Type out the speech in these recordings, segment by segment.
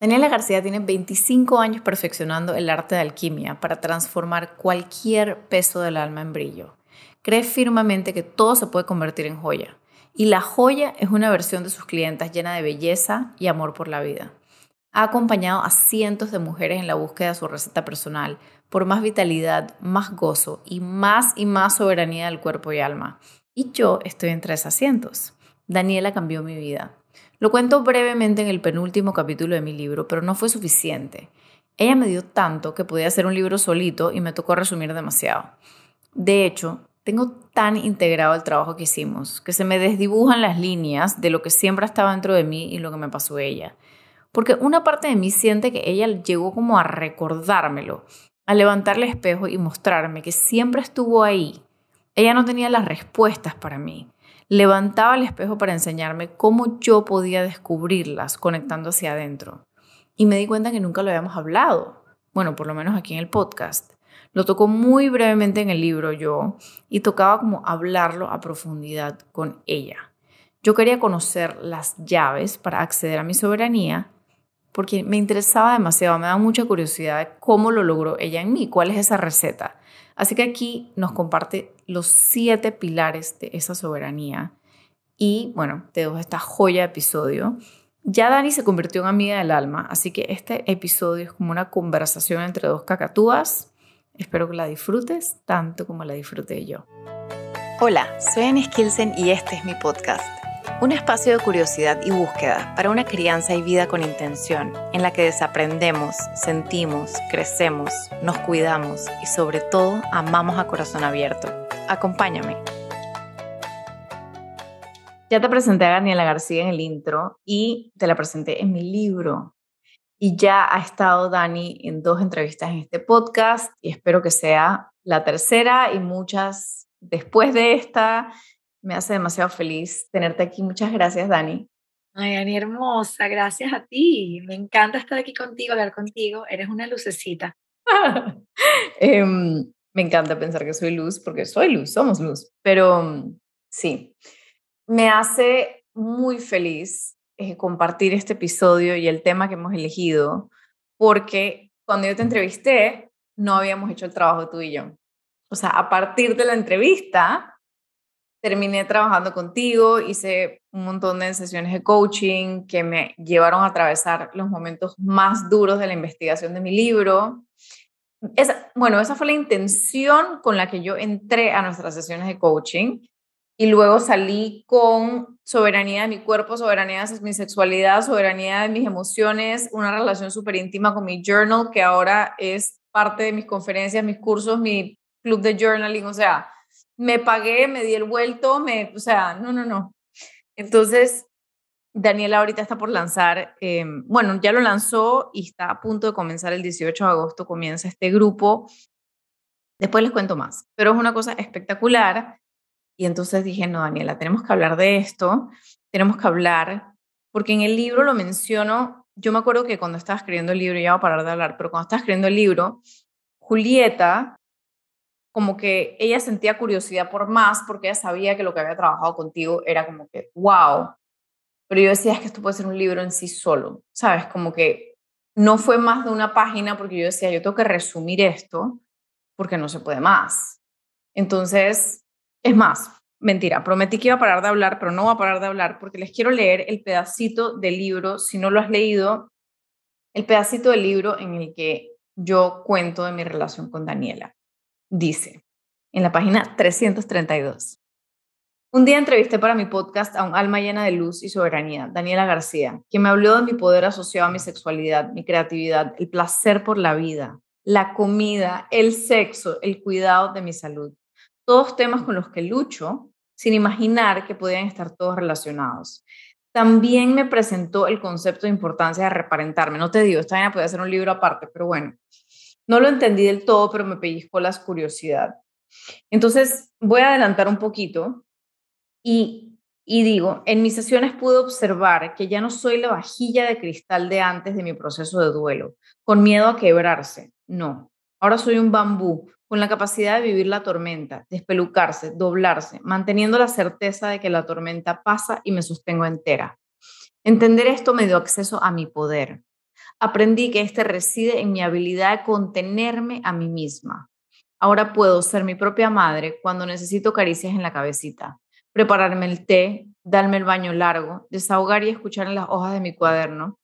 Daniela García tiene 25 años perfeccionando el arte de alquimia para transformar cualquier peso del alma en brillo. Cree firmemente que todo se puede convertir en joya. Y la joya es una versión de sus clientes llena de belleza y amor por la vida. Ha acompañado a cientos de mujeres en la búsqueda de su receta personal por más vitalidad, más gozo y más y más soberanía del cuerpo y alma. Y yo estoy entre esas cientos. Daniela cambió mi vida. Lo cuento brevemente en el penúltimo capítulo de mi libro, pero no fue suficiente. Ella me dio tanto que podía hacer un libro solito y me tocó resumir demasiado. De hecho, tengo tan integrado el trabajo que hicimos que se me desdibujan las líneas de lo que siempre estaba dentro de mí y lo que me pasó ella. Porque una parte de mí siente que ella llegó como a recordármelo, a levantar el espejo y mostrarme que siempre estuvo ahí. Ella no tenía las respuestas para mí, levantaba el espejo para enseñarme cómo yo podía descubrirlas conectando hacia adentro. Y me di cuenta que nunca lo habíamos hablado, bueno, por lo menos aquí en el podcast. Lo tocó muy brevemente en el libro yo y tocaba como hablarlo a profundidad con ella. Yo quería conocer las llaves para acceder a mi soberanía porque me interesaba demasiado, me daba mucha curiosidad cómo lo logró ella en mí, cuál es esa receta. Así que aquí nos comparte los siete pilares de esa soberanía. Y bueno, te dejo esta joya de episodio. Ya Dani se convirtió en amiga del alma, así que este episodio es como una conversación entre dos cacatúas. Espero que la disfrutes tanto como la disfruté yo. Hola, soy Annie Skilsen y este es mi podcast un espacio de curiosidad y búsqueda para una crianza y vida con intención, en la que desaprendemos, sentimos, crecemos, nos cuidamos y sobre todo amamos a corazón abierto. Acompáñame. Ya te presenté a Daniela García en el intro y te la presenté en mi libro. Y ya ha estado Dani en dos entrevistas en este podcast y espero que sea la tercera y muchas después de esta me hace demasiado feliz tenerte aquí. Muchas gracias, Dani. Ay, Dani, hermosa, gracias a ti. Me encanta estar aquí contigo, hablar contigo. Eres una lucecita. Em, me encanta pensar que soy luz, porque soy luz, somos luz. Pero mm, sí, me hace muy feliz eh, compartir este episodio y el tema que hemos elegido, porque cuando yo te entrevisté, no habíamos hecho el trabajo tú y yo. O sea, a partir de la entrevista, terminé trabajando contigo, hice un montón de sesiones de coaching que me llevaron a atravesar los momentos más duros de la investigación de mi libro. Esa, bueno, esa fue la intención con la que yo entré a nuestras sesiones de coaching y luego salí con soberanía de mi cuerpo, soberanía de mi sexualidad, soberanía de mis emociones, una relación súper íntima con mi journal que ahora es parte de mis conferencias, mis cursos, mi club de journaling, o sea, me pagué, me di el vuelto, me, o sea, no, no, no. Entonces, Daniela ahorita está por lanzar, em, bueno, ya lo lanzó y está a punto de comenzar el 18 de agosto, comienza este grupo. Después les cuento más, pero es una cosa espectacular. Y entonces dije, no, Daniela, tenemos que hablar de esto, tenemos que hablar, porque en el libro lo menciono, yo me acuerdo que cuando estaba escribiendo el libro, ya voy a parar de hablar, pero cuando estaba escribiendo el libro, Julieta como que ella sentía curiosidad por más porque ella sabía que lo que había trabajado contigo era como que, wow. Pero yo decía, es que esto puede ser un libro en sí solo, ¿sabes? Como que no fue más de una página porque yo decía, yo tengo que resumir esto porque no se puede más. Entonces, es más, mentira, prometí que iba a parar de hablar, pero no voy a parar de hablar porque les quiero leer el pedacito del libro, si no lo has leído, el pedacito del libro en el que yo cuento de mi relación con Daniela dice en la página 332. Un día entrevisté para mi podcast a un alma llena de luz y soberanía, Daniela García, que me habló de mi poder asociado a mi sexualidad, mi creatividad, el placer por la vida, la comida, el sexo, el cuidado de mi salud. Todos temas con los que lucho sin imaginar que podían estar todos relacionados. También me presentó el concepto de importancia de reparentarme. No te digo, esta vaina puede ser un libro aparte, pero bueno, no lo entendí del todo, pero me pellizcó la curiosidad. Entonces, voy a adelantar un poquito y, y digo, en mis sesiones pude observar que ya no soy la vajilla de cristal de antes de mi proceso de duelo, con miedo a quebrarse. No, ahora soy un bambú con la capacidad de vivir la tormenta, despelucarse, doblarse, manteniendo la certeza de que la tormenta pasa y me sostengo entera. Entender esto me dio acceso a mi poder, aprendí que este reside en mi habilidad de contenerme a mí misma. Ahora puedo ser mi propia madre cuando necesito caricias en la cabecita, prepararme el té, darme el baño largo, desahogar y escuchar en las hojas de mi cuaderno.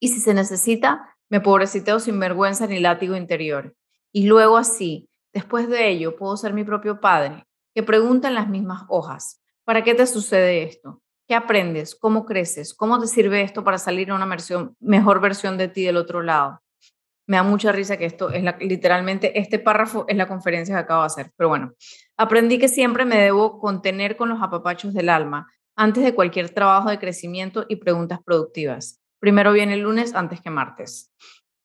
Y si se necesita, me pobreciteo sin vergüenza ni látigo interior. Y luego así, después de ello, puedo ser mi propio padre, que pregunta en las mismas hojas, ¿para qué te sucede esto? ¿Qué aprendes? ¿Cómo creces? ¿Cómo te sirve esto para salir a una mejor versión de ti del otro lado? Me da mucha risa que esto es literalmente, este párrafo es la conferencia que acabo de hacer. Pero bueno, aprendí que siempre me debo contener con los apapachos del alma antes de cualquier trabajo de crecimiento y preguntas productivas. Primero viene el lunes antes que martes.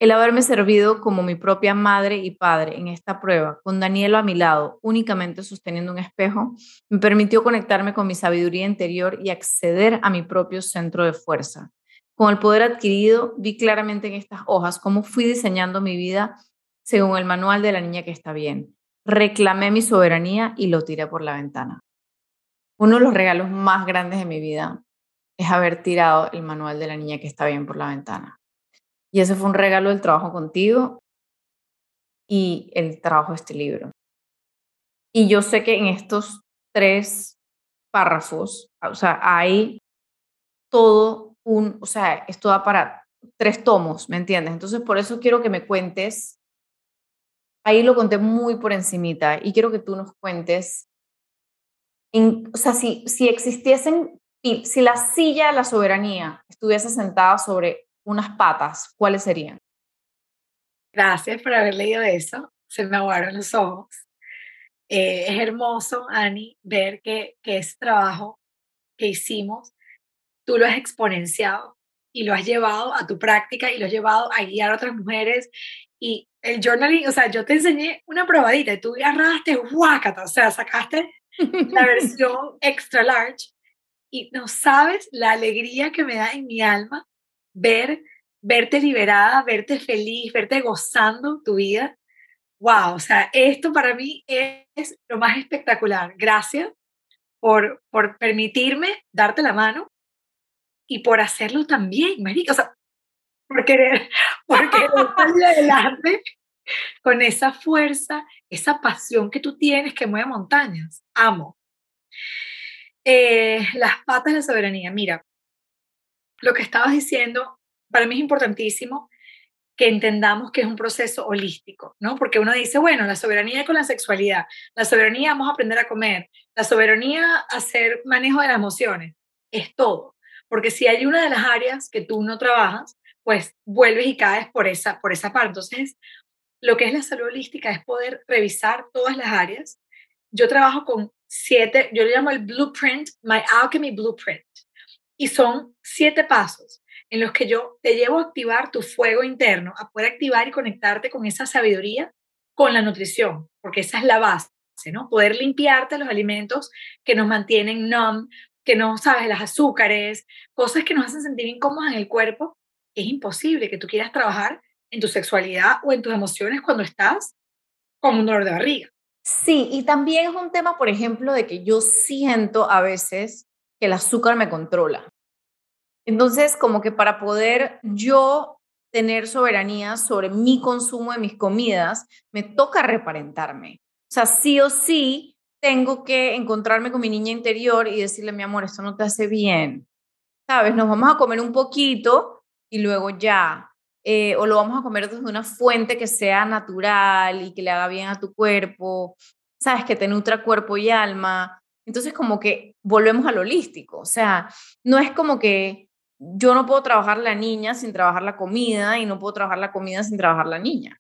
El haberme servido como mi propia madre y padre en esta prueba, con Danielo a mi lado, únicamente sosteniendo un espejo, me permitió conectarme con mi sabiduría interior y acceder a mi propio centro de fuerza. Con el poder adquirido, vi claramente en estas hojas cómo fui diseñando mi vida según el manual de la niña que está bien. Reclamé mi soberanía y lo tiré por la ventana. Uno de los regalos más grandes de mi vida es haber tirado el manual de la niña que está bien por la ventana. Y ese fue un regalo del trabajo contigo y el trabajo de este libro. Y yo sé que en estos tres párrafos, o sea, hay todo un, o sea, esto da para tres tomos, ¿me entiendes? Entonces, por eso quiero que me cuentes, ahí lo conté muy por encimita y quiero que tú nos cuentes, o sea, si, si existiesen, si la silla de la soberanía estuviese sentada sobre unas patas, ¿cuáles serían? Gracias por haber leído eso. Se me aguaron los ojos. Eh, es hermoso, Ani, ver que, que ese trabajo que hicimos, tú lo has exponenciado y lo has llevado a tu práctica y lo has llevado a guiar a otras mujeres. Y el journaling, o sea, yo te enseñé una probadita y tú agarraste, guácata, o sea, sacaste la versión extra large y no sabes la alegría que me da en mi alma ver, verte liberada, verte feliz, verte gozando tu vida. Wow, o sea, esto para mí es lo más espectacular. Gracias por, por permitirme darte la mano y por hacerlo también, marica. O sea, por querer, por querer adelante con esa fuerza, esa pasión que tú tienes que mueve montañas. Amo. Eh, las patas de la soberanía. Mira, lo que estabas diciendo, para mí es importantísimo que entendamos que es un proceso holístico, ¿no? Porque uno dice, bueno, la soberanía con la sexualidad, la soberanía vamos a aprender a comer, la soberanía hacer manejo de las emociones, es todo. Porque si hay una de las áreas que tú no trabajas, pues vuelves y caes por esa, por esa parte. Entonces, lo que es la salud holística es poder revisar todas las áreas. Yo trabajo con siete, yo le llamo el blueprint, my alchemy blueprint. Y son siete pasos en los que yo te llevo a activar tu fuego interno, a poder activar y conectarte con esa sabiduría, con la nutrición, porque esa es la base, ¿no? Poder limpiarte los alimentos que nos mantienen numb, que no sabes, las azúcares, cosas que nos hacen sentir incómodas en el cuerpo. Es imposible que tú quieras trabajar en tu sexualidad o en tus emociones cuando estás con un dolor de barriga. Sí, y también es un tema, por ejemplo, de que yo siento a veces el azúcar me controla. Entonces, como que para poder yo tener soberanía sobre mi consumo de mis comidas, me toca reparentarme. O sea, sí o sí tengo que encontrarme con mi niña interior y decirle, mi amor, esto no te hace bien. ¿Sabes? Nos vamos a comer un poquito y luego ya. Eh, o lo vamos a comer desde una fuente que sea natural y que le haga bien a tu cuerpo, ¿sabes? Que te nutra cuerpo y alma. Entonces, como que volvemos al holístico, o sea, no es como que yo no puedo trabajar la niña sin trabajar la comida y no puedo trabajar la comida sin trabajar la niña.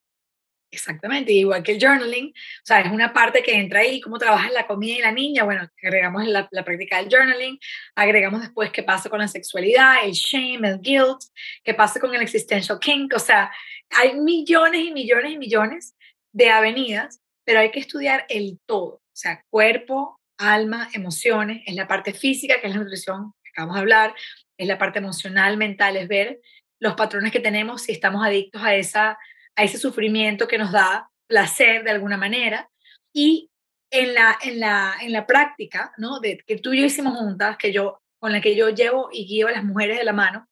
Exactamente, igual que el journaling, o sea, es una parte que entra ahí, cómo trabajas la comida y la niña, bueno, agregamos la, la práctica del journaling, agregamos después qué pasa con la sexualidad, el shame, el guilt, qué pasa con el existential kink, o sea, hay millones y millones y millones de avenidas, pero hay que estudiar el todo, o sea, cuerpo, alma, emociones, es la parte física, que es la nutrición que acabamos de hablar, es la parte emocional, mental, es ver los patrones que tenemos, si estamos adictos a, esa, a ese sufrimiento que nos da placer de alguna manera. Y en la, en la, en la práctica, ¿no? De, que tú y yo hicimos juntas, que yo, con la que yo llevo y guío a las mujeres de la mano,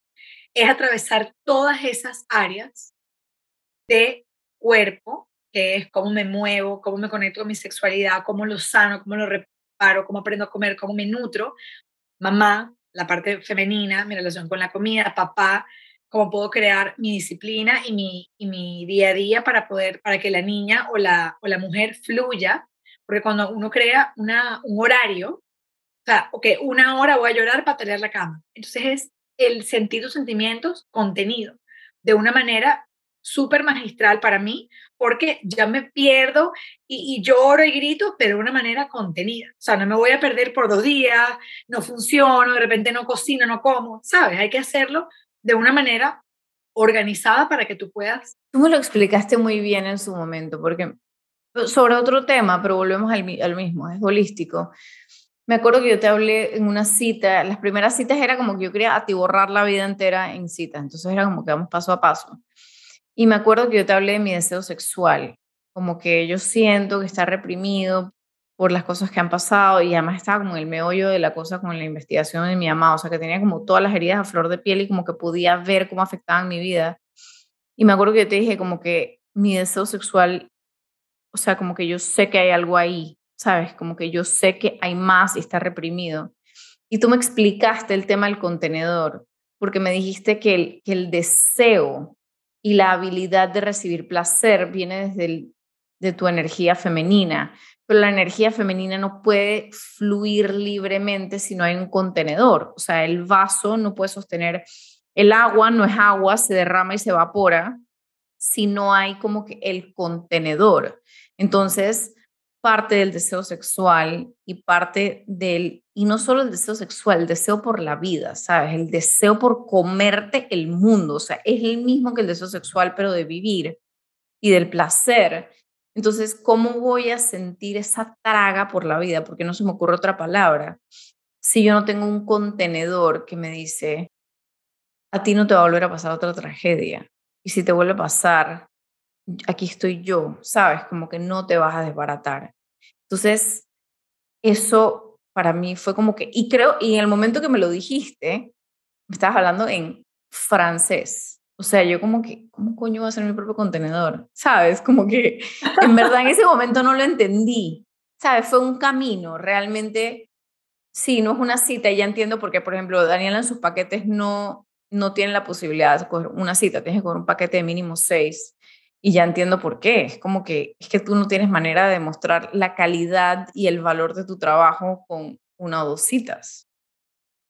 es atravesar todas esas áreas de cuerpo, que es cómo me muevo, cómo me conecto con mi sexualidad, cómo lo sano, cómo lo reparo, cómo aprendo a comer, cómo me nutro, mamá, la parte femenina, mi relación con la comida, papá, cómo puedo crear mi disciplina y mi, y mi día a día para poder, para que la niña o la, o la mujer fluya, porque cuando uno crea una, un horario, o sea, ok, una hora voy a llorar para tener la cama, entonces es el sentir tus sentimientos contenido, de una manera súper magistral para mí, porque ya me pierdo y, lloro y grito, pero de una manera contenida. O sea, no me voy a perder por dos días, no funciono, de repente no cocino, no como, ¿sabes? Hay que hacerlo de una manera organizada para que tú puedas. Tú me lo explicaste muy bien en su momento, porque sobre otro tema, pero volvemos al, al mismo, es holístico. Me acuerdo que yo te hablé en una cita, las primeras citas era como que yo quería atiborrar la vida entera en citas, entonces era como que vamos paso a paso. Y me acuerdo que yo te hablé de mi deseo sexual, como que yo siento que está reprimido por las cosas que han pasado y además estaba como el meollo de la cosa con la investigación de mi mamá, o sea que tenía como todas las heridas a flor de piel y como que podía ver cómo afectaban mi vida. Y me acuerdo que yo te dije como que mi deseo sexual, o sea, como que yo sé que hay algo ahí, ¿sabes? Como que yo sé que hay más y está reprimido. Y tú me explicaste el tema del contenedor, porque me dijiste que el, que el deseo y la habilidad de recibir placer viene desde de tu energía femenina, pero la energía femenina no puede fluir libremente si no hay un contenedor, o sea, el vaso no puede sostener, el agua no es agua, se derrama y se evapora si no hay como que el contenedor. Entonces, parte del deseo sexual y parte del, y no solo el deseo sexual, el deseo por la vida, ¿sabes? El deseo por comerte el mundo, o sea, es el mismo que el deseo sexual, pero de vivir y del placer. Entonces, ¿cómo voy a sentir esa traga por la vida? Porque no se me ocurre otra palabra. Si yo no tengo un contenedor que me dice, a ti no te va a volver a pasar otra tragedia. Y si te vuelve a pasar, aquí estoy yo, ¿sabes? Como que no te vas a desbaratar. Entonces, eso para mí fue como que, y creo, y en el momento que me lo dijiste, me estabas hablando en francés. O sea, yo como que, ¿cómo coño va a ser mi propio contenedor? ¿Sabes? Como que en verdad en ese momento no lo entendí. ¿Sabes? Fue un camino, realmente, sí, no es una cita, y ya entiendo porque, por ejemplo, Daniela en sus paquetes no, no tiene la posibilidad de coger una cita, tienes que coger un paquete de mínimo seis. Y ya entiendo por qué. Es como que es que tú no tienes manera de demostrar la calidad y el valor de tu trabajo con una o dos citas.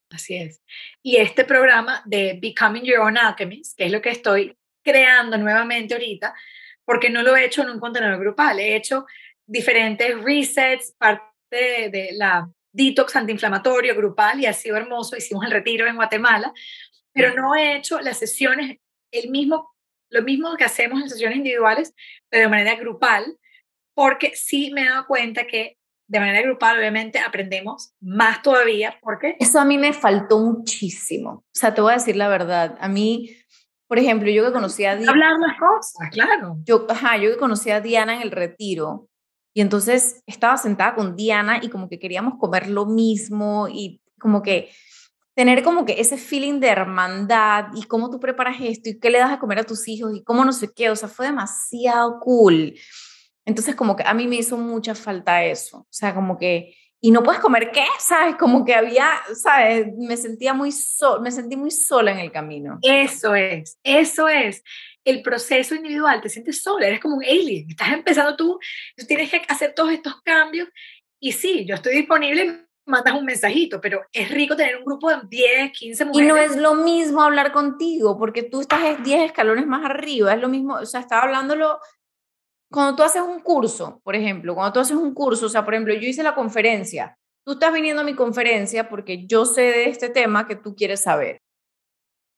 Así es. Y este programa de Becoming Your Own Alchemist, que es lo que estoy creando nuevamente ahorita, porque no lo he hecho en un contenedor grupal, he hecho diferentes resets, parte de, la detox antiinflamatorio grupal y ha sido hermoso. Hicimos el retiro en Guatemala, pero no he hecho las sesiones, el mismo lo mismo que hacemos en sesiones individuales, pero de manera grupal, porque sí me he dado cuenta que de manera grupal, obviamente, aprendemos más todavía. ¿Por qué? Eso a mí me faltó muchísimo. O sea, te voy a decir la verdad. A mí, por ejemplo, yo que conocí a Diana. Hablar las cosas, claro. Yo, ajá, yo que conocí a Diana en el retiro. Y entonces estaba sentada con Diana y como que queríamos comer lo mismo y como que tener como que ese feeling de hermandad y cómo tú preparas esto y qué le das a comer a tus hijos y cómo no sé qué, o sea, fue demasiado cool. Entonces como que a mí me hizo mucha falta eso, o sea, como que, y no puedes comer qué, ¿sabes? Como que había, ¿sabes? Me sentía muy sola, me sentí muy sola en el camino. Eso es, eso es. El proceso individual, te sientes sola, eres como un alien, estás empezando tú, tú tienes que hacer todos estos cambios y sí, yo estoy disponible mandas un mensajito, pero es rico tener un grupo de 10, 15 mujeres. Y no es lo mismo hablar contigo, porque tú estás 10 escalones más arriba, es lo mismo, o sea, estaba hablándolo cuando tú haces un curso, por ejemplo, cuando tú haces un curso, o sea, por ejemplo, yo hice la conferencia, tú estás viniendo a mi conferencia porque yo sé de este tema que tú quieres saber.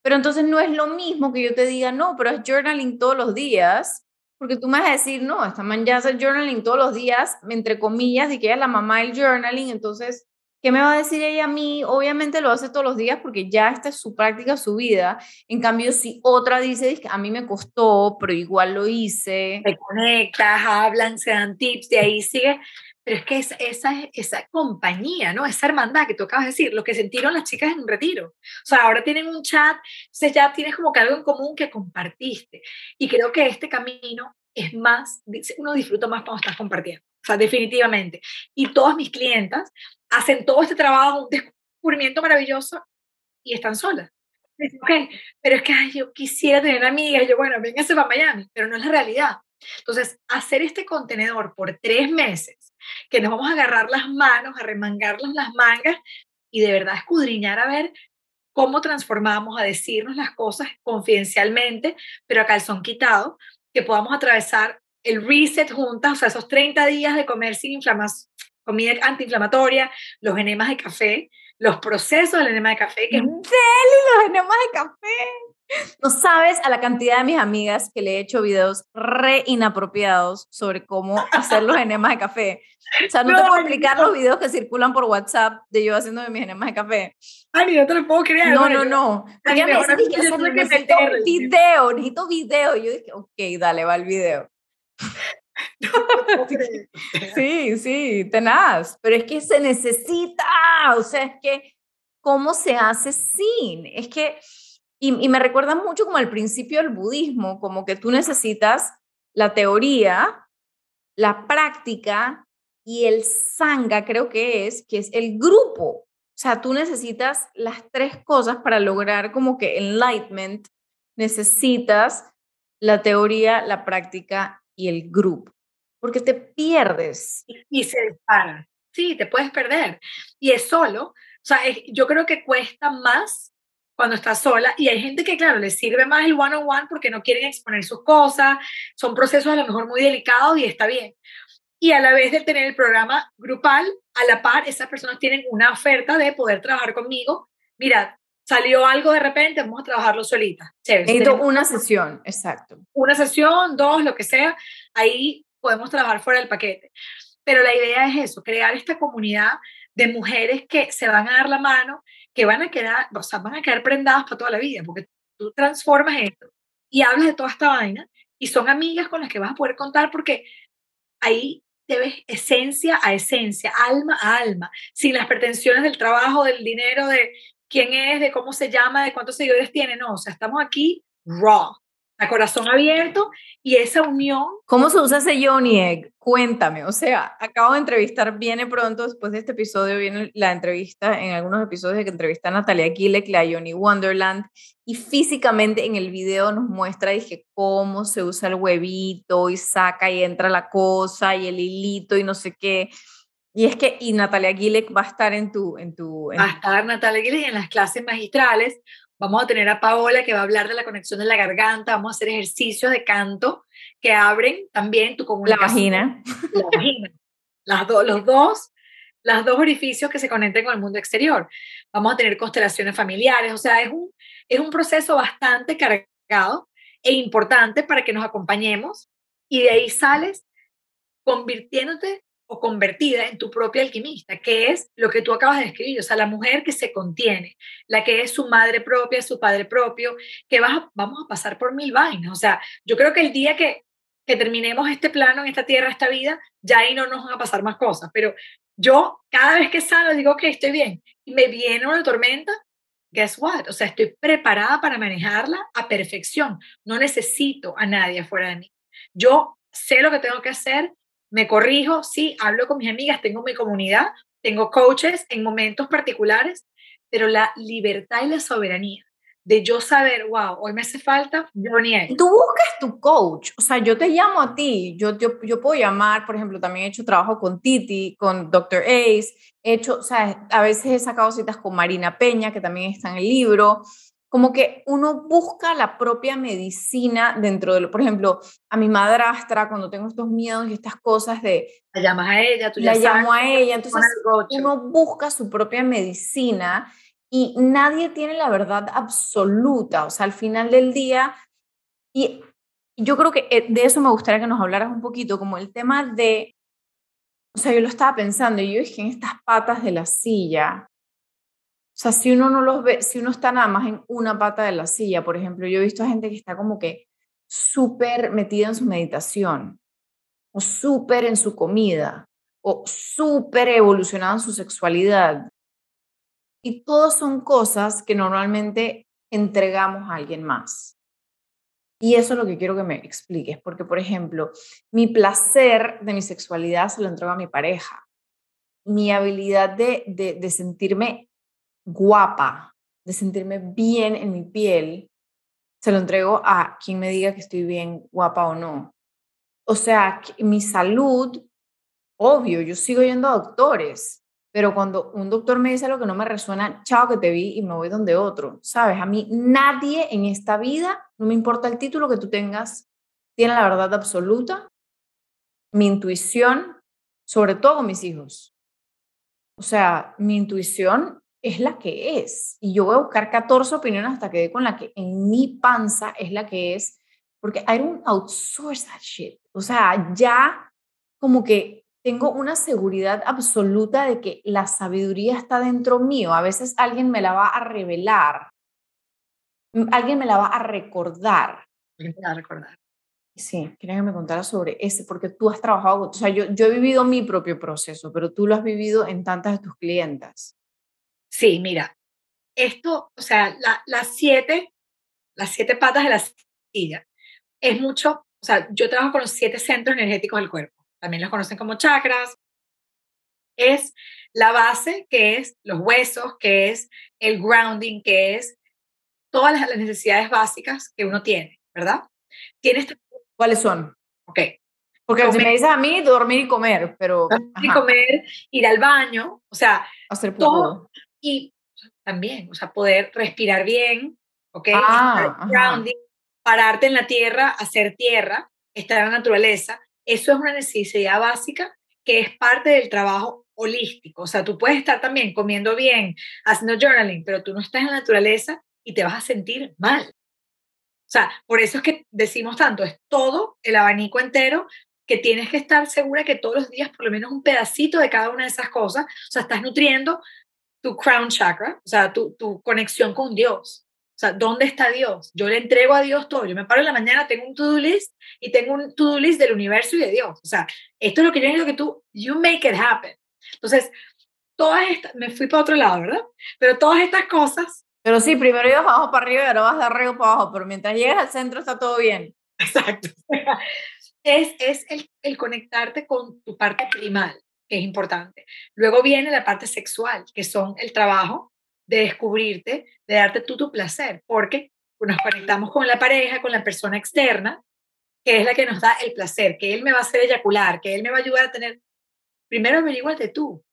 Pero entonces no es lo mismo que yo te diga, no, pero es journaling todos los días, porque tú me vas a decir, no, esta man ya hace journaling todos los días, entre comillas, y que ella es la mamá del journaling, entonces ¿Qué me va a decir ella a mí? Obviamente lo hace todos los días porque ya esta es su práctica, su vida. En cambio, si otra dice, a mí me costó, pero igual lo hice. Te conectas, hablan, se dan tips, de ahí sigue. pero es que es, esa, esa compañía, ¿no? Esa hermandad que tú acabas de decir, lo que sintieron las chicas en un retiro. O sea, ahora tienen un chat, entonces ya tienes como que algo en común que compartiste. Y creo que este camino es más, uno disfruta más cuando estás compartiendo. O sea, definitivamente. Y todas mis clientas hacen todo este trabajo, un descubrimiento maravilloso y están solas. ok, pero es que yo quisiera tener amigas, yo, bueno, véngase para Miami, pero no es la realidad. Entonces, hacer este contenedor por tres meses, que nos vamos a agarrar las manos, a remangarnos las mangas y de verdad escudriñar a ver cómo transformamos, a decirnos las cosas confidencialmente, pero a calzón quitado, que podamos atravesar el reset juntas, o sea, esos 30 días de comer sin inflamación, comida antiinflamatoria, los enemas de café, los procesos del enema de café. Que... ¡Deli, los enemas de café! No sabes a la cantidad de mis amigas que le he hecho videos re inapropiados sobre cómo hacer los enemas de café. O sea, no, te puedo explicar los videos que circulan por WhatsApp de yo haciendo mis enemas de café. Ay, no te lo puedo creer. No, no, no. Ella me dice, necesito video, necesito video. Y yo dije, ok, dale, va el video. sí, sí, tenaz, pero es que se necesita, o sea, es que, ¿cómo se hace sin? Es que, y, me recuerda mucho como al principio del budismo, como que tú necesitas la teoría, la práctica y el sangha, creo que es, que es el grupo. O sea, tú necesitas las tres cosas para lograr como que enlightenment, necesitas la teoría, la práctica y el grupo, porque te pierdes. Y, se dispara. Sí, te puedes perder. Y es solo. O sea, yo creo que cuesta más cuando estás sola y hay gente que, claro, le sirve más el one-on-one porque no quieren exponer sus cosas, son procesos a lo mejor muy delicados y está bien. Y a la vez de tener el programa grupal, a la par, esas personas tienen una oferta de poder trabajar conmigo. Mira, salió algo de repente, vamos a trabajarlo solita. Necesito una sesión, exacto. Una sesión, dos, lo que sea, ahí podemos trabajar fuera del paquete. Pero la idea es eso, crear esta comunidad de mujeres que se van a dar la mano, que van a quedar, o sea, van a quedar prendadas para toda la vida, porque tú transformas esto y hablas de toda esta vaina y son amigas con las que vas a poder contar porque ahí te ves esencia a esencia, alma a alma, sin las pretensiones del trabajo, del dinero, de quién es, de cómo se llama, de cuántos seguidores tiene, no, o sea, estamos aquí raw, a corazón abierto y esa unión. ¿Cómo se usa ese Johnny Egg? Cuéntame, o sea, acabo de entrevistar, viene pronto, después de este episodio, viene la entrevista, en algunos episodios de que entrevista a Natalia Kilek, la Johnny Wonderland, y físicamente en el video nos muestra, dije, cómo se usa el huevito y saca y entra la cosa y el hilito y no sé qué. Y es que, y Natalia Gilek va a estar en tu... En tu Va a estar Natalia Gilek en las clases magistrales. Vamos a tener a Paola que va a hablar de la conexión de la garganta. Vamos a hacer ejercicios de canto que abren también tu comunicación. La vagina. La vagina. Las los dos, las dos orificios que se conecten con el mundo exterior. Vamos a tener constelaciones familiares. O sea, es un, es un proceso bastante cargado e importante para que nos acompañemos y de ahí sales convirtiéndote o convertida en tu propia alquimista, que es lo que tú acabas de describir, o sea, la mujer que se contiene, la que es su madre propia, su padre propio, que vas vamos a pasar por mil vainas. O sea, yo creo que el día que, que terminemos este plano en esta tierra, esta vida, ya ahí no nos van a pasar más cosas. Pero yo cada vez que salgo digo, que estoy bien. Y me viene una tormenta, guess what? O sea, estoy preparada para manejarla a perfección. No necesito a nadie afuera de mí. Yo sé lo que tengo que hacer, me corrijo, sí, hablo con mis amigas, tengo mi comunidad, tengo coaches en momentos particulares, pero la libertad y la soberanía de yo saber, wow, hoy me hace falta, yo ni Tú buscas tu coach, o sea, yo te llamo a ti, yo, yo, yo puedo llamar, por ejemplo, también he hecho trabajo con Titi, con Dr. Ace, he hecho, o sea, a veces he sacado citas con Marina Peña, que también está en el libro, como que uno busca la propia medicina dentro de lo, por ejemplo, a mi madrastra, cuando tengo estos miedos y estas cosas de... La llamas a ella, tú La llamo a ella, entonces uno busca su propia medicina y nadie tiene la verdad absoluta, o sea, al final del día, y yo creo que eh, de eso me gustaría que nos hablaras un poquito, como el tema de, o sea, yo lo estaba pensando y yo dije, en estas patas de la silla, sea, si uno no los ve, si uno está nada más en una pata de la silla, por ejemplo, yo he visto a gente que está como que súper metida en su meditación o súper en su comida o súper evolucionado en su sexualidad. Y todas son cosas que normalmente entregamos a alguien más. Y eso es lo que quiero que me expliques, porque, por ejemplo, mi placer de mi sexualidad se lo entrego a mi pareja. Mi habilidad de, de sentirme guapa, de sentirme bien en mi piel, se lo entrego a quien me diga que estoy bien, guapa o no. O sea, mi salud, obvio, yo sigo yendo a doctores, pero cuando un doctor me dice algo que no me resuena, chao que te vi y me voy donde otro, ¿sabes? A mí nadie en esta vida, no me importa el título que tú tengas, tiene la verdad absoluta. Mi intuición, sobre todo mis hijos. O sea, mi intuición es la que es. Y yo voy a buscar 14 opiniones hasta que dé con la que en mi panza es la que es, porque I don't outsource that shit. O sea, ya como que tengo una seguridad absoluta de que la sabiduría está dentro mío. A veces alguien me la va a revelar, alguien me la va a recordar. Me va a recordar. Sí, quería que me contaras sobre ese, porque tú has trabajado, o sea, yo, yo he vivido mi propio proceso, pero tú lo has vivido en tantas de tus clientas. Sí, mira, esto, o sea, las siete, las siete patas de la silla, es mucho, o sea, yo trabajo con los siete centros energéticos del cuerpo, también los conocen como chakras, es la base, que es los huesos, que es el grounding, que es todas las necesidades básicas que uno tiene, ¿verdad? Tienes ¿Cuáles son? Ok. Porque si me dices a mí, dormir y comer, pero... Dormir y comer, ir al baño, o sea, hacer todo, y también, o sea, poder respirar bien, ¿ok? Ah, grounding, pararte en la tierra, hacer tierra, estar en la naturaleza. Eso es una necesidad básica que es parte del trabajo holístico. O sea, tú puedes estar también comiendo bien, haciendo journaling, pero tú no estás en la naturaleza y te vas a sentir mal. O sea, por eso es que decimos tanto, es todo el abanico entero que tienes que estar segura que todos los días por lo menos un pedacito de cada una de esas cosas, o sea, estás nutriendo tu crown chakra, o sea, tu, tu conexión con Dios. O sea, ¿dónde está Dios? Yo le entrego a Dios todo. Yo me paro en la mañana, tengo un to-do list y tengo un to-do list del universo y de Dios. O sea, esto es lo que yo necesito que tú, you make it happen. Entonces, todas estas, me fui para otro lado, ¿verdad? Pero todas estas cosas. Pero sí, primero ibas abajo para arriba y ahora vas de arriba para abajo, pero mientras llegas al centro está todo bien. Exacto. Es, es el, el conectarte con tu parte primal que es importante. Luego viene la parte sexual, que son el trabajo de descubrirte, de darte tú tu placer, porque nos conectamos con la pareja, con la persona externa, que es la que nos da el placer, que él me va a hacer eyacular, que él me va a ayudar a tener. Primero averíguate tú,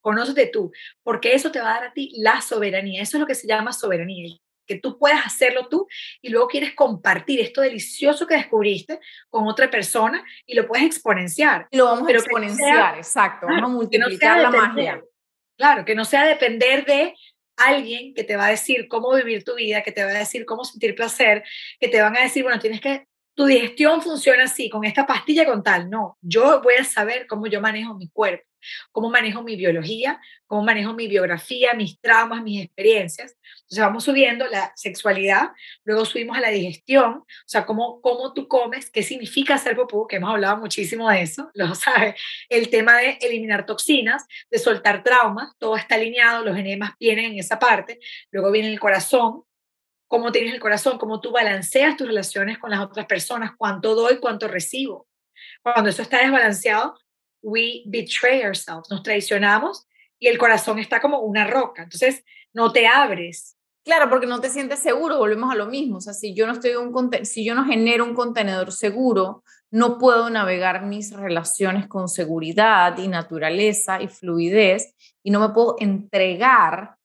conócete tú, porque eso te va a dar a ti la soberanía. Eso es lo que se llama soberanía que tú puedas hacerlo tú y luego quieres compartir esto delicioso que descubriste con otra persona y lo puedes exponenciar. Y lo vamos a exponenciar, exacto, vamos a multiplicar la magia. Claro, que no sea depender de alguien que te va a decir cómo vivir tu vida, que te va a decir cómo sentir placer, que te van a decir, bueno, tienes que, tu digestión funciona así, con esta pastilla con tal. No, yo voy a saber cómo yo manejo mi cuerpo cómo manejo mi biología, cómo manejo mi biografía, mis traumas, mis experiencias. Entonces vamos subiendo la sexualidad, luego subimos a la digestión, o sea, cómo, cómo tú comes, qué significa hacer popó, que hemos hablado muchísimo de eso, lo sabes, el tema de eliminar toxinas, de soltar traumas, todo está alineado, los enemas vienen en esa parte, luego viene el corazón, cómo tienes el corazón, cómo tú balanceas tus relaciones con las otras personas, cuánto doy, cuánto recibo. Cuando eso está desbalanceado, we betray ourselves, nos traicionamos y el corazón está como una roca. Entonces, no te abres. Claro, porque no te sientes seguro, volvemos a lo mismo. O sea, si yo no estoy un si yo no genero un contenedor seguro, no puedo navegar mis relaciones con seguridad y naturaleza y fluidez y no me puedo entregar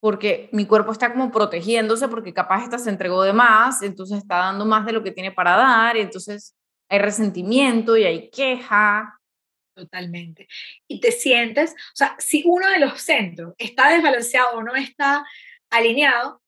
porque mi cuerpo está como protegiéndose porque capaz esta se entregó de más, entonces está dando más de lo que tiene para dar, y entonces hay resentimiento y hay queja Totalmente. Y te sientes, o sea, si uno de los centros está desbalanceado o no está alineado,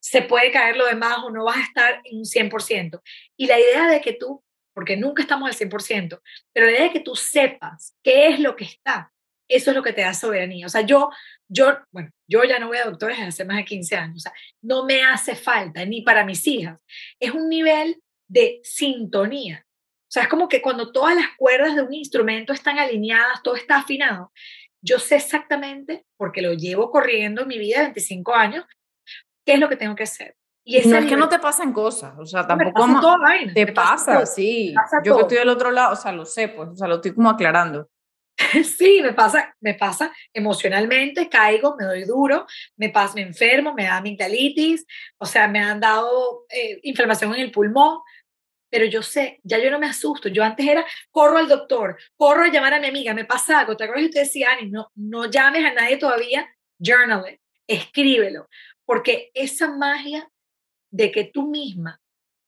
se puede caer lo demás o no vas a estar en un 100%. Y la idea de que tú, porque nunca estamos al 100%, pero la idea de que tú sepas qué es lo que está, eso es lo que te da soberanía. O sea, yo, yo, bueno, yo ya no voy a doctores desde hace más de 15 años, o sea, no me hace falta, ni para mis hijas. Es un nivel de sintonía O sea, es como que cuando todas las cuerdas de un instrumento están alineadas, todo está afinado, yo sé exactamente, porque lo llevo corriendo en mi vida de 25 años, qué es lo que tengo que hacer. Y no es que no te pasan cosas, o sea, tampoco te pasa, sí. yo que estoy del otro lado, o sea, lo sé, pues, o sea, lo estoy como aclarando. Sí, me pasa, me pasa emocionalmente, caigo, me doy duro, me pasa, me enfermo, me da amigdalitis, o sea, me han dado eh, inflamación en el pulmón, pero yo sé, ya yo no me asusto. Yo antes era, corro al doctor, corro a llamar a mi amiga, me pasa algo. ¿Te acuerdas que usted decía, Ani, no, no llames a nadie todavía, journal it, escríbelo, porque esa magia de que tú misma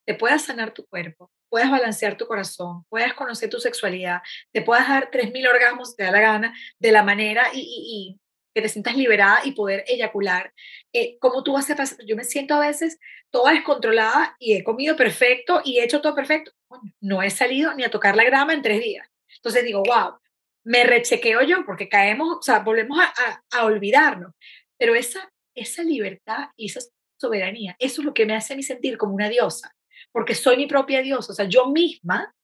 te puedas sanar tu cuerpo, puedas balancear tu corazón, puedas conocer tu sexualidad, te puedas dar 3.000 orgasmos, te da la gana, de la manera y, que te sientas liberada y poder eyacular. Eh, ¿Cómo tú vas a pasar? Yo me siento a veces toda descontrolada y he comido perfecto y he hecho todo perfecto. no he salido ni a tocar la grama en tres días. Entonces digo, wow, me rechequeo yo porque caemos, o sea, volvemos a, a, olvidarnos. Pero esa, esa libertad y esa soberanía, eso es lo que me hace a sentir como una diosa, porque soy mi propia diosa. O sea, yo misma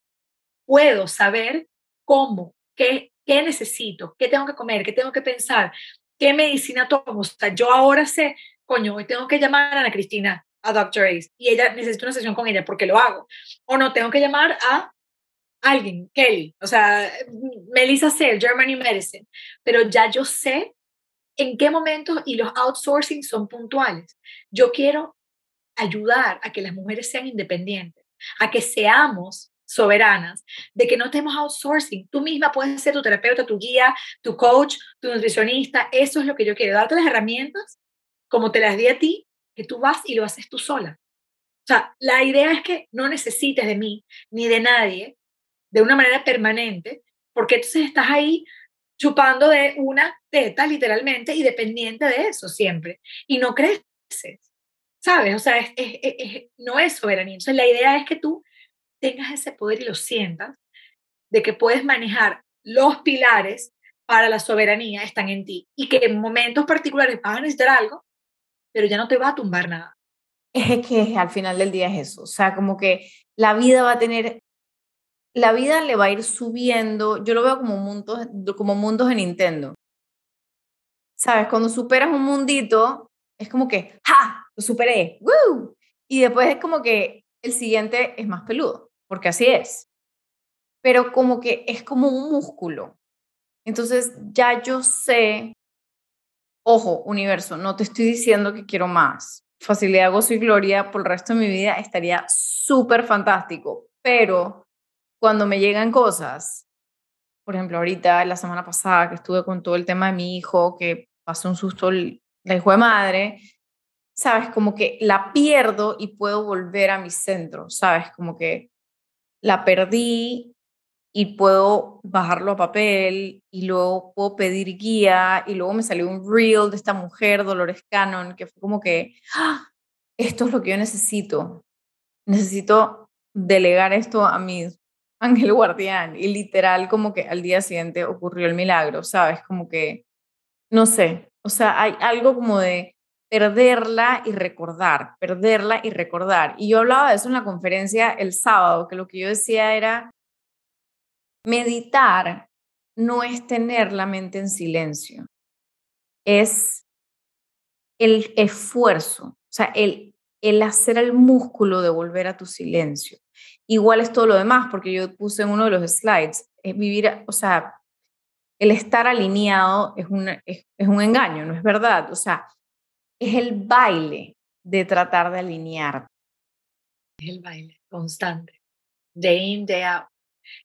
puedo saber cómo, qué, qué necesito, qué tengo que comer, qué tengo que pensar, qué medicina tomo. O sea, yo ahora sé, coño, hoy tengo que llamar a Ana Cristina, a Dr. Ace, y ella necesita una sesión con ella porque lo hago. O no, tengo que llamar a alguien, Kelly, o sea, Melissa Sell, Germany Medicine, pero ya yo sé en qué momentos y los outsourcing son puntuales. Yo quiero ayudar a que las mujeres sean independientes, a que seamos soberanas, de que no estemos outsourcing. Tú misma puedes ser tu terapeuta, tu guía, tu coach, tu nutricionista. Eso es lo que yo quiero, darte las herramientas como te las di a ti, que tú vas y lo haces tú sola. O sea, la idea es que no necesites de mí ni de nadie de una manera permanente, porque entonces estás ahí chupando de una teta literalmente y dependiente de eso siempre. Y no creces, ¿sabes? O sea, no es soberanía. Entonces la idea es que tú tengas ese poder y lo sientas, de que puedes manejar los pilares para la soberanía están en ti y que en momentos particulares vas a necesitar algo, pero ya no te va a tumbar nada. Es que al final del día es eso, o sea, como que la vida va a tener, la vida le va a ir subiendo, yo lo veo como mundos, como mundos de Nintendo. ¿Sabes? Cuando superas un mundito, es como que, ¡ja! Lo superé, ¡woo! Y después es como que el siguiente es más peludo, porque así es. Pero como que es como un músculo. Entonces ya yo sé, ojo, universo, no te estoy diciendo que quiero más. Facilidad, gozo y gloria por el resto de mi vida estaría súper fantástico, pero cuando me llegan cosas, por ejemplo, ahorita, la semana pasada que estuve con todo el tema de mi hijo, que pasó un susto la hijo de madre, ¿sabes? Como que la pierdo y puedo volver a mi centro, ¿sabes? Como que la perdí y puedo bajarlo a papel y luego puedo pedir guía y luego me salió un reel de esta mujer, Dolores Cannon, que fue como que, ¡Ah! esto es lo que yo necesito. Necesito delegar esto a mi ángel guardián y literal como que al día siguiente ocurrió el milagro, ¿sabes? Como que, no sé, o sea, hay algo como de perderla y recordar, perderla y recordar. Y yo hablaba de eso en la conferencia el sábado, que lo que yo decía era, meditar no es tener la mente en silencio, es el esfuerzo, o sea, el, el hacer el músculo de volver a tu silencio. Igual es todo lo demás, porque yo puse en uno de los slides, es vivir, o sea, el estar alineado es un, es un engaño, no es verdad. O sea, es el baile de tratar de alinear. Es el baile constante, day in, day out.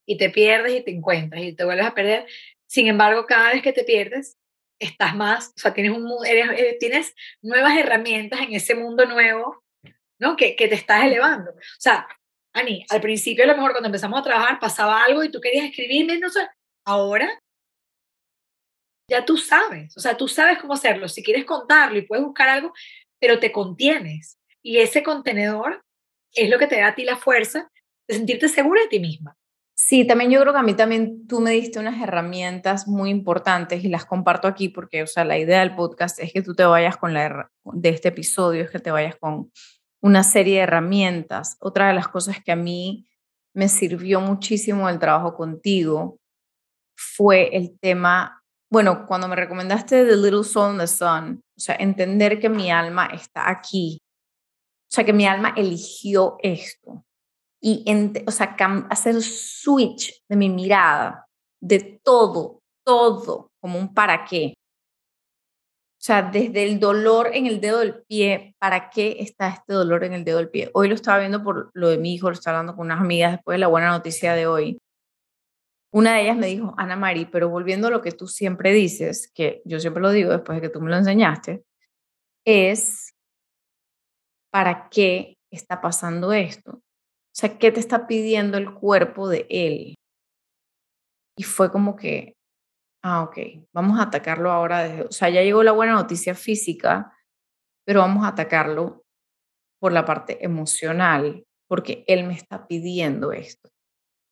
Y te pierdes y te encuentras y te vuelves a perder. Sin embargo, cada vez que te pierdes, estás más, o sea, tienes, un, eres, tienes nuevas herramientas en ese mundo nuevo, ¿no? Que, que te estás elevando. O sea, Ani, al principio a lo mejor cuando empezamos a trabajar pasaba algo y tú querías escribirme, no sé, ahora ya tú sabes, o sea, tú sabes cómo hacerlo. Si quieres contarlo y puedes buscar algo, pero te contienes. Y ese contenedor es lo que te da a ti la fuerza de sentirte segura de ti misma. Sí, también yo creo que a mí también tú me diste unas herramientas muy importantes y las comparto aquí porque, o sea, la idea del podcast es que tú te vayas con la de este episodio, es que te vayas con una serie de herramientas. Otra de las cosas que a mí me sirvió muchísimo el trabajo contigo fue el tema, bueno, cuando me recomendaste The Little Soul in the Sun, o sea, entender que mi alma está aquí, o sea, que mi alma eligió esto. Y, o sea, hacer switch de mi mirada, de todo, todo, como un para qué. O sea, desde el dolor en el dedo del pie, ¿para qué está este dolor en el dedo del pie? Hoy lo estaba viendo por lo de mi hijo, lo estaba hablando con unas amigas después de la buena noticia de hoy. Una de ellas me dijo, Ana Mari, pero volviendo a lo que tú siempre dices, que yo siempre lo digo después de que tú me lo enseñaste, es, ¿para qué está pasando esto? O sea, ¿qué te está pidiendo el cuerpo de él? Y fue como que, ah, ok, vamos a atacarlo ahora. Desde, o sea, ya llegó la buena noticia física, pero vamos a atacarlo por la parte emocional, porque él me está pidiendo esto.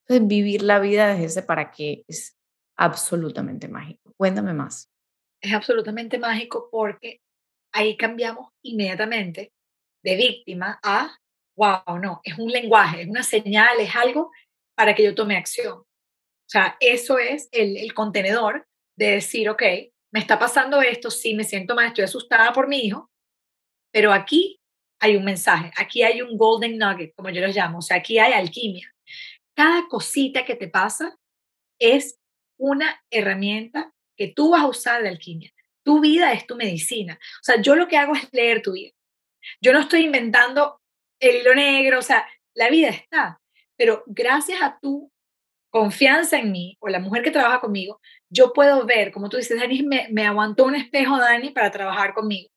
Entonces, vivir la vida desde ese para qué es absolutamente mágico. Cuéntame más. Es absolutamente mágico porque ahí cambiamos inmediatamente de víctima a, wow, no, es un lenguaje, es una señal, es algo para que yo tome acción. O sea, eso es el, el contenedor de decir, ok, me está pasando esto, sí, me siento mal, estoy asustada por mi hijo, pero aquí hay un mensaje, aquí hay un golden nugget, como yo los llamo, o sea, aquí hay alquimia cada cosita que te pasa es una herramienta que tú vas a usar de alquimia. Tu vida es tu medicina. O sea, yo lo que hago es leer tu vida. Yo no estoy inventando el hilo negro, o sea, la vida está. Pero gracias a tu confianza en mí o la mujer que trabaja conmigo, yo puedo ver, como tú dices, Dani, me, me aguantó un espejo, Dani, para trabajar conmigo.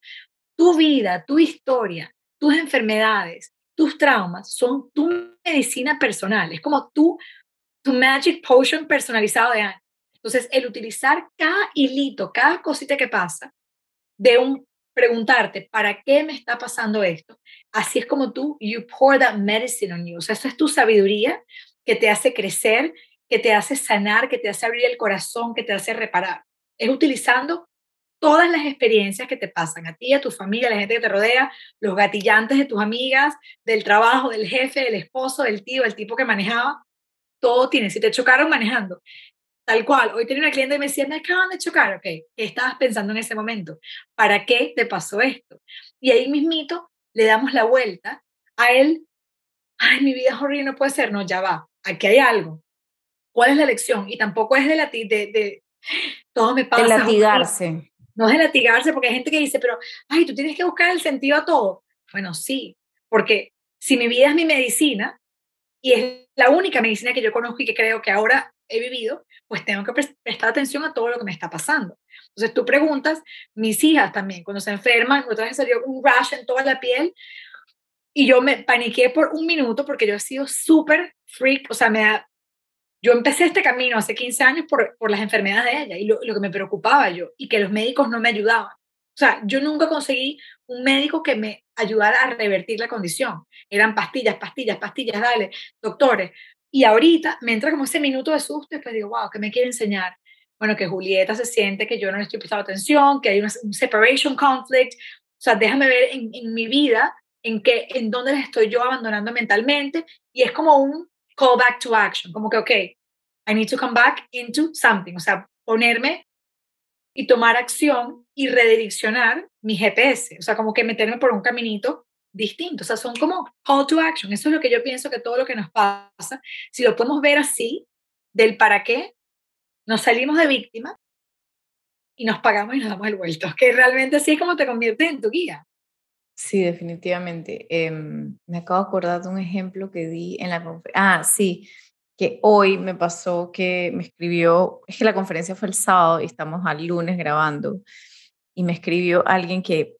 Tu vida, tu historia, tus enfermedades, tus traumas son tu medicina personal, es como tú, tu magic potion personalizado de años. Entonces, el utilizar cada hilito, cada cosita que pasa, de un preguntarte, ¿para qué me está pasando esto? Así es como tú, you pour that medicine on you. O sea, eso es tu sabiduría que te hace crecer, que te hace sanar, que te hace abrir el corazón, que te hace reparar. Es utilizando todas las experiencias que te pasan a ti, a tu familia, a la gente que te rodea, los gatillantes de tus amigas, del trabajo, del jefe, del esposo, del tío, el tipo que manejaba, todo tiene. Si te chocaron manejando, tal cual. Hoy tenía una cliente y me decía, me acaban de chocar, ok, ¿qué estabas pensando en ese momento? ¿Para qué te pasó esto? Y ahí mismito le damos la vuelta a él, ay, mi vida es horrible, no puede ser, no, ya va, aquí hay algo. ¿Cuál es la lección? Y tampoco es de, la, de, de todo me pasa. De latigarse. No es de latigarse, porque hay gente que dice, pero, ay, tú tienes que buscar el sentido a todo. Bueno, sí, porque si mi vida es mi medicina y es la única medicina que yo conozco y que creo que ahora he vivido, pues tengo que prestar atención a todo lo que me está pasando. Entonces tú preguntas, mis hijas también, cuando se enferman, otra vez salió un rash en toda la piel y yo me paniqué por un minuto porque yo he sido súper freak, o sea, me da, yo empecé este camino hace 15 años por, por las enfermedades de ella y lo, lo, que me preocupaba yo y que los médicos no me ayudaban. O sea, yo nunca conseguí un médico que me ayudara a revertir la condición. Eran pastillas, pastillas, pastillas, dale, doctores. Y ahorita me entra como ese minuto de susto y pues digo, wow, ¿qué me quiere enseñar? Bueno, que Julieta se siente que yo no le estoy prestando atención, que hay un separation conflict. O sea, déjame ver en, en mi vida en, qué, en dónde les estoy yo abandonando mentalmente. Y es como un call back to action, como que, ok, I need to come back into something, o sea, ponerme y tomar acción y redireccionar mi GPS, o sea, como que meterme por un caminito distinto, o sea, son como call to action, eso es lo que yo pienso que todo lo que nos pasa, si lo podemos ver así, del para qué, nos salimos de víctima y nos pagamos y nos damos el vuelto, que realmente así es como te conviertes en tu guía. Sí, definitivamente. Em, me acabo de acordar de un ejemplo que di en la conferencia. Ah, sí, que hoy me pasó que me escribió, es que la conferencia fue el sábado y estamos al lunes grabando, y me escribió alguien que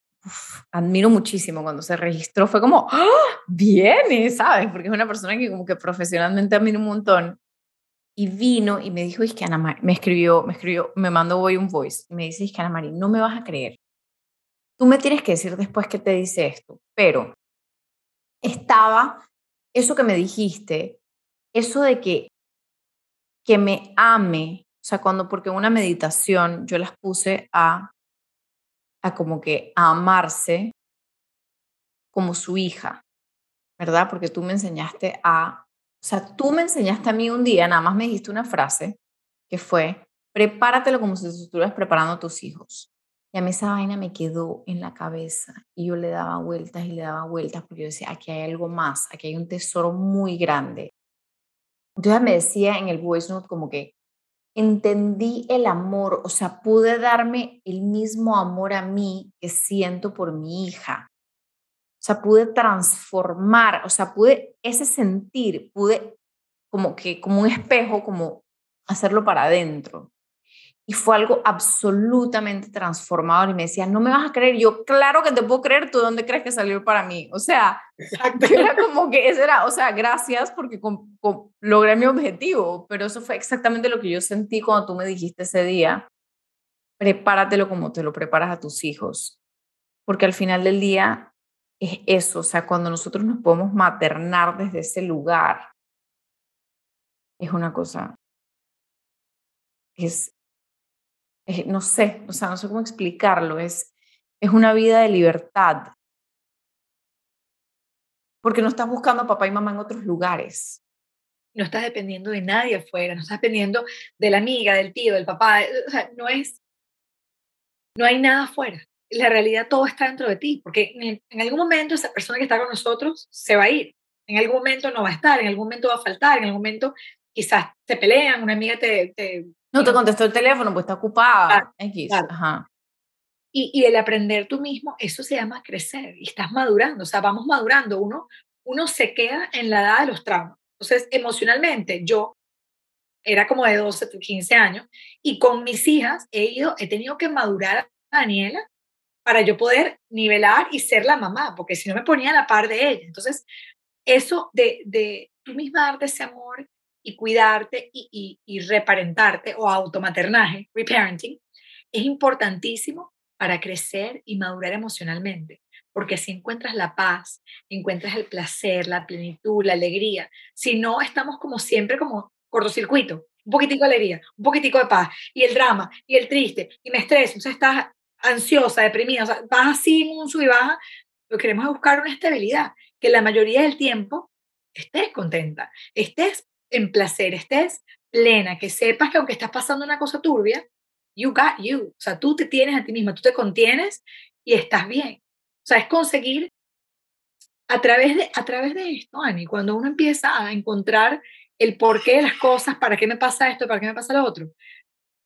admiro muchísimo cuando se registró, fue como, ¡Ah! viene, ¿sabes? Porque es una persona que como que profesionalmente admiro un montón. Y vino y me dijo, es que Ana me escribió, me escribió, me mandó hoy un voice, y me dice, es que Ana María, no me vas a creer Tú me tienes que decir después qué te dice esto, pero estaba eso que me dijiste, eso de que, que me ame, o sea, cuando, porque una meditación yo las puse a, a como que a amarse como su hija, ¿verdad? Porque tú me enseñaste a O sea, tú me enseñaste a mí un día, nada más me dijiste una frase que fue, prepáratelo como si estuvieras preparando a tus hijos. Y a mí esa vaina me quedó en la cabeza y yo le daba vueltas y le daba vueltas porque yo decía, aquí hay algo más, aquí hay un tesoro muy grande. Entonces me decía en el voice note como que entendí el amor, o sea, pude darme el mismo amor a mí que siento por mi hija. O sea, pude transformar, o sea, pude ese sentir, pude como que como un espejo, como hacerlo para adentro. Y fue algo absolutamente transformador. Y me decía, no me vas a creer. Yo, claro que te puedo creer. ¿Tú dónde crees que salió para mí? O sea, era como que eso era, o sea, gracias porque logré mi objetivo. Pero eso fue exactamente lo que yo sentí cuando tú me dijiste ese día. Prepáratelo como te lo preparas a tus hijos. Porque al final del día es eso. O sea, cuando nosotros nos podemos maternar desde ese lugar, es una cosa es no sé, o sea, no sé cómo explicarlo, es, es una vida de libertad. Porque no estás buscando a papá y mamá en otros lugares. No estás dependiendo de nadie afuera, no estás dependiendo de la amiga, del tío, del papá, o sea, no es, no hay nada afuera. La realidad todo está dentro de ti, porque en, algún momento esa persona que está con nosotros se va a ir, en algún momento no va a estar, en algún momento va a faltar, en algún momento quizás se pelean, una amiga te, te no te contestó el teléfono, pues está ocupada. Y, y, el aprender tú mismo, eso se llama crecer y estás madurando, o sea, vamos madurando. Uno, uno se queda en la edad de los traumas. Entonces, emocionalmente, yo era como de 12, 15 años y con mis hijas he ido, he tenido que madurar a Daniela para yo poder nivelar y ser la mamá, porque si no me ponía a la par de ella. Entonces, eso de, de tú misma darte ese amor y cuidarte y, y, reparentarte o automaternaje, reparenting, es importantísimo para crecer y madurar emocionalmente, porque si encuentras la paz, encuentras el placer, la plenitud, la alegría, si no estamos como siempre como cortocircuito, un poquitico de alegría, un poquitico de paz, y el drama, y el triste, y me estreso, o sea, estás ansiosa, deprimida, o sea, vas así, un sub y baja, lo que queremos es buscar una estabilidad, que la mayoría del tiempo estés contenta, estés en placer, estés plena, que sepas que aunque estás pasando una cosa turbia, you got you. O sea, tú te tienes a ti misma, tú te contienes y estás bien. O sea, es conseguir a través de, a través de esto, Ani, cuando uno empieza a encontrar el porqué de las cosas, para qué me pasa esto, para qué me pasa lo otro,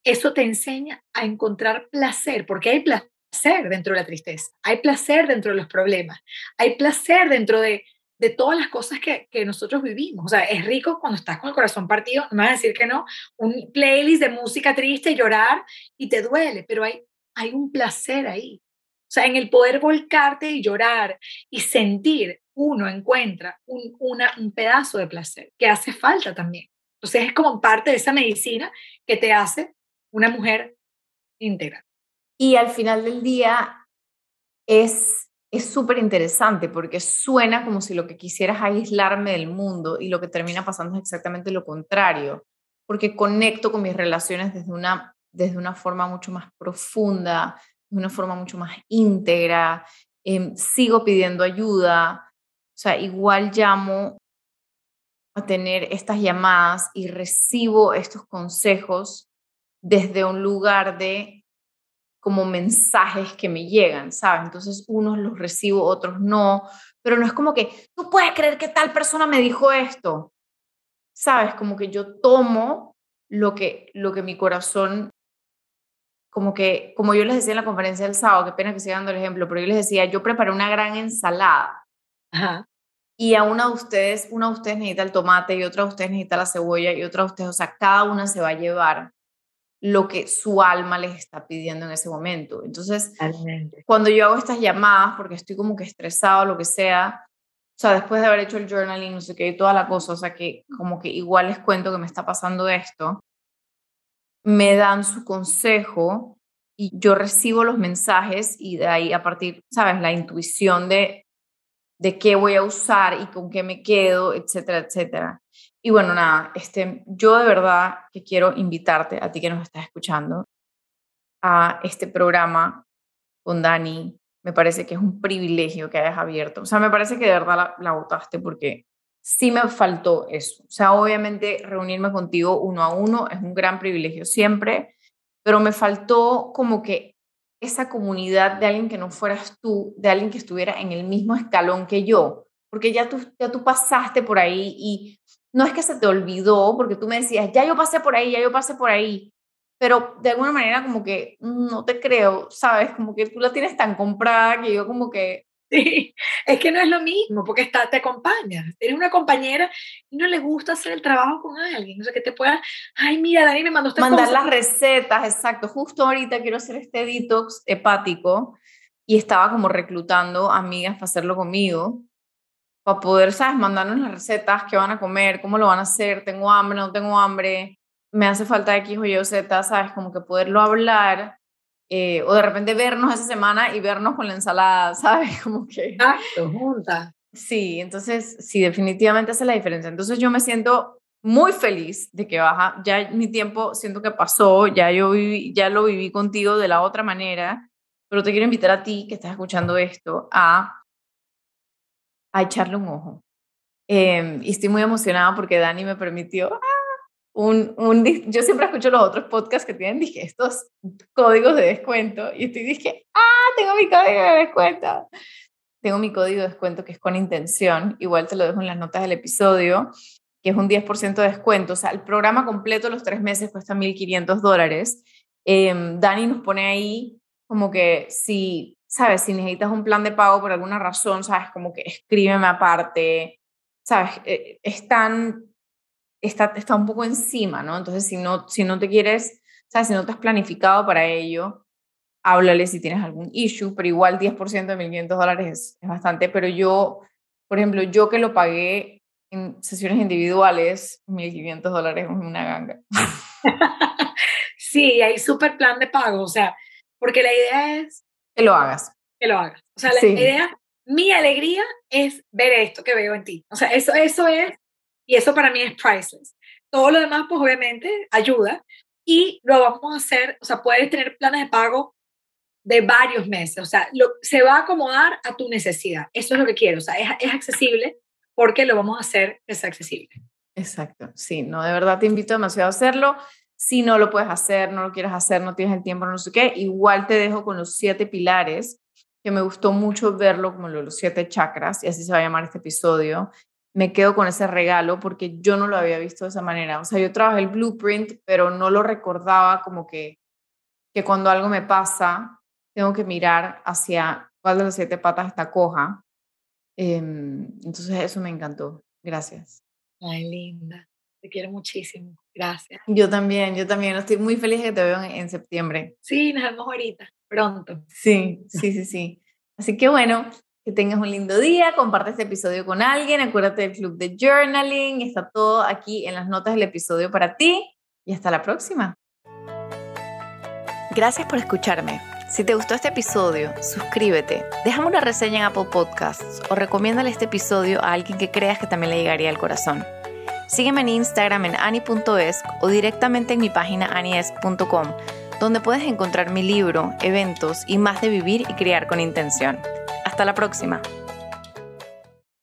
eso te enseña a encontrar placer, porque hay placer dentro de la tristeza, hay placer dentro de los problemas, hay placer dentro de de todas las cosas que, que, nosotros vivimos. O sea, es rico cuando estás con el corazón partido, no vas a decir que no, un playlist de música triste, llorar y te duele, pero hay, hay un placer ahí. O sea, en el poder volcarte y llorar y sentir, uno encuentra un, un pedazo de placer que hace falta también. Entonces es como parte de esa medicina que te hace una mujer íntegra. Y al final del día es es súper interesante porque suena como si lo que quisieras aislarme del mundo y lo que termina pasando es exactamente lo contrario, porque conecto con mis relaciones desde una, desde una forma mucho más profunda, de una forma mucho más íntegra, em, sigo pidiendo ayuda, o sea, igual llamo a tener estas llamadas y recibo estos consejos desde un lugar de como mensajes que me llegan, ¿sabes? Entonces unos los recibo, otros no, pero no es como que tú puedes creer que tal persona me dijo esto, ¿sabes? Como que yo tomo lo que, lo que mi corazón, como que, como yo les decía en la conferencia del sábado, qué pena que siga dando el ejemplo, pero yo les decía, yo preparé una gran ensalada. Y a una de ustedes, una de ustedes necesita el tomate y otra de ustedes necesita la cebolla y otra de ustedes, o sea, cada una se va a llevar lo que su alma les está pidiendo en ese momento. Entonces, cuando yo hago estas llamadas, porque estoy como que estresado, lo que sea, o sea, después de haber hecho el journaling, no sé qué, toda la cosa, o sea, que como que igual les cuento que me está pasando esto, me dan su consejo y yo recibo los mensajes y de ahí a partir, ¿sabes? La intuición de, de qué voy a usar y con qué me quedo, etcétera, etcétera. Y bueno, nada, este, yo de verdad que quiero invitarte a ti que nos estás escuchando a este programa con Dani. Me parece que es un privilegio que hayas abierto. O sea, me parece que de verdad la, la votaste porque sí me faltó eso. O sea, obviamente reunirme contigo uno a uno es un gran privilegio siempre, pero me faltó como que esa comunidad de alguien que no fueras tú, de alguien que estuviera en el mismo escalón que yo, porque ya tú, ya tú pasaste por ahí y no es que se te olvidó, porque tú me decías, ya yo pasé por ahí, ya yo pasé por ahí, pero de alguna manera como que no te creo, ¿sabes? Como que tú la tienes tan comprada que yo como que... Sí, es que no es lo mismo, porque está, te acompaña. Tienes una compañera y no le gusta hacer el trabajo con alguien. O sea, que te pueda, ay, mira, Dani me mandó esta Mandar las recetas, exacto. Justo ahorita quiero hacer este detox hepático y estaba como reclutando amigas para hacerlo conmigo, para poder, ¿sabes? Mandarnos las recetas, qué van a comer, cómo lo van a hacer, tengo hambre, no tengo hambre me hace falta X o Y o Z, ¿sabes? Como que poderlo hablar, eh, o de repente vernos esa semana y vernos con la ensalada, ¿sabes? Como que... Exacto, juntas. Sí, entonces sí, definitivamente hace la diferencia. Entonces yo me siento muy feliz de que baja, ya mi tiempo siento que pasó, ya yo viví, ya lo viví contigo de la otra manera, pero te quiero invitar a ti que estás escuchando esto a, a echarle un ojo. Em, y estoy muy emocionada porque Dani me permitió, ¡ah! un, un, yo siempre escucho los otros podcasts que tienen, dije, estos códigos de descuento y estoy dije, ah, tengo mi código de descuento. Tengo mi código de descuento que es con intención, igual te lo dejo en las notas del episodio, que es un 10% de descuento, o sea, el programa completo los tres meses cuesta 1.500 dólares. Eh, Dani nos pone ahí como que si, sabes, si necesitas un plan de pago por alguna razón, sabes, como que escríbeme aparte, sabes, eh, están está, está un poco encima, ¿no? Entonces, si no, si no te quieres, ¿sabes? Si no te has planificado para ello, háblale si tienes algún issue, pero igual 10% de 1.500 dólares es, bastante, pero yo, por ejemplo, yo que lo pagué en sesiones individuales, 1.500 dólares es una ganga. sí, hay súper plan de pago, o sea, porque la idea es... Que lo hagas. Que lo hagas. O sea, la idea, mi alegría es ver esto que veo en ti. O sea, eso, eso es y eso para mí es priceless. Todo lo demás, pues obviamente, ayuda. Y lo vamos a hacer, o sea, puedes tener planes de pago de varios meses. O sea, lo, se va a acomodar a tu necesidad. Eso es lo que quiero. O sea, es, es accesible porque lo vamos a hacer es accesible. Exacto. Sí, no, de verdad te invito demasiado a hacerlo. Si no lo puedes hacer, no lo quieres hacer, no tienes el tiempo, no sé qué, igual te dejo con los siete pilares, que me gustó mucho verlo como los siete chakras, y así se va a llamar este episodio, me quedo con ese regalo porque yo no lo había visto de esa manera. O sea, yo trabajé el blueprint, pero no lo recordaba como que, que cuando algo me pasa, tengo que mirar hacia cuál de las siete patas está coja. Em, entonces eso me encantó. Gracias. Ay, linda. Te quiero muchísimo. Gracias. Yo también, yo también. Estoy muy feliz de que te veo en, en septiembre. Sí, nos vemos ahorita, pronto. Sí, sí, sí, sí. Así que bueno, que tengas un lindo día, comparte este episodio con alguien, acuérdate del club de journaling, está todo aquí en las notas del episodio para ti y hasta la próxima. Gracias por escucharme. Si te gustó este episodio, suscríbete, déjame una reseña en Apple Podcasts o recomiéndale este episodio a alguien que creas que también le llegaría al corazón. Sígueme en Instagram en ani.es o directamente en mi página anies.com, donde puedes encontrar mi libro, eventos y más de vivir y criar con intención. Hasta la próxima.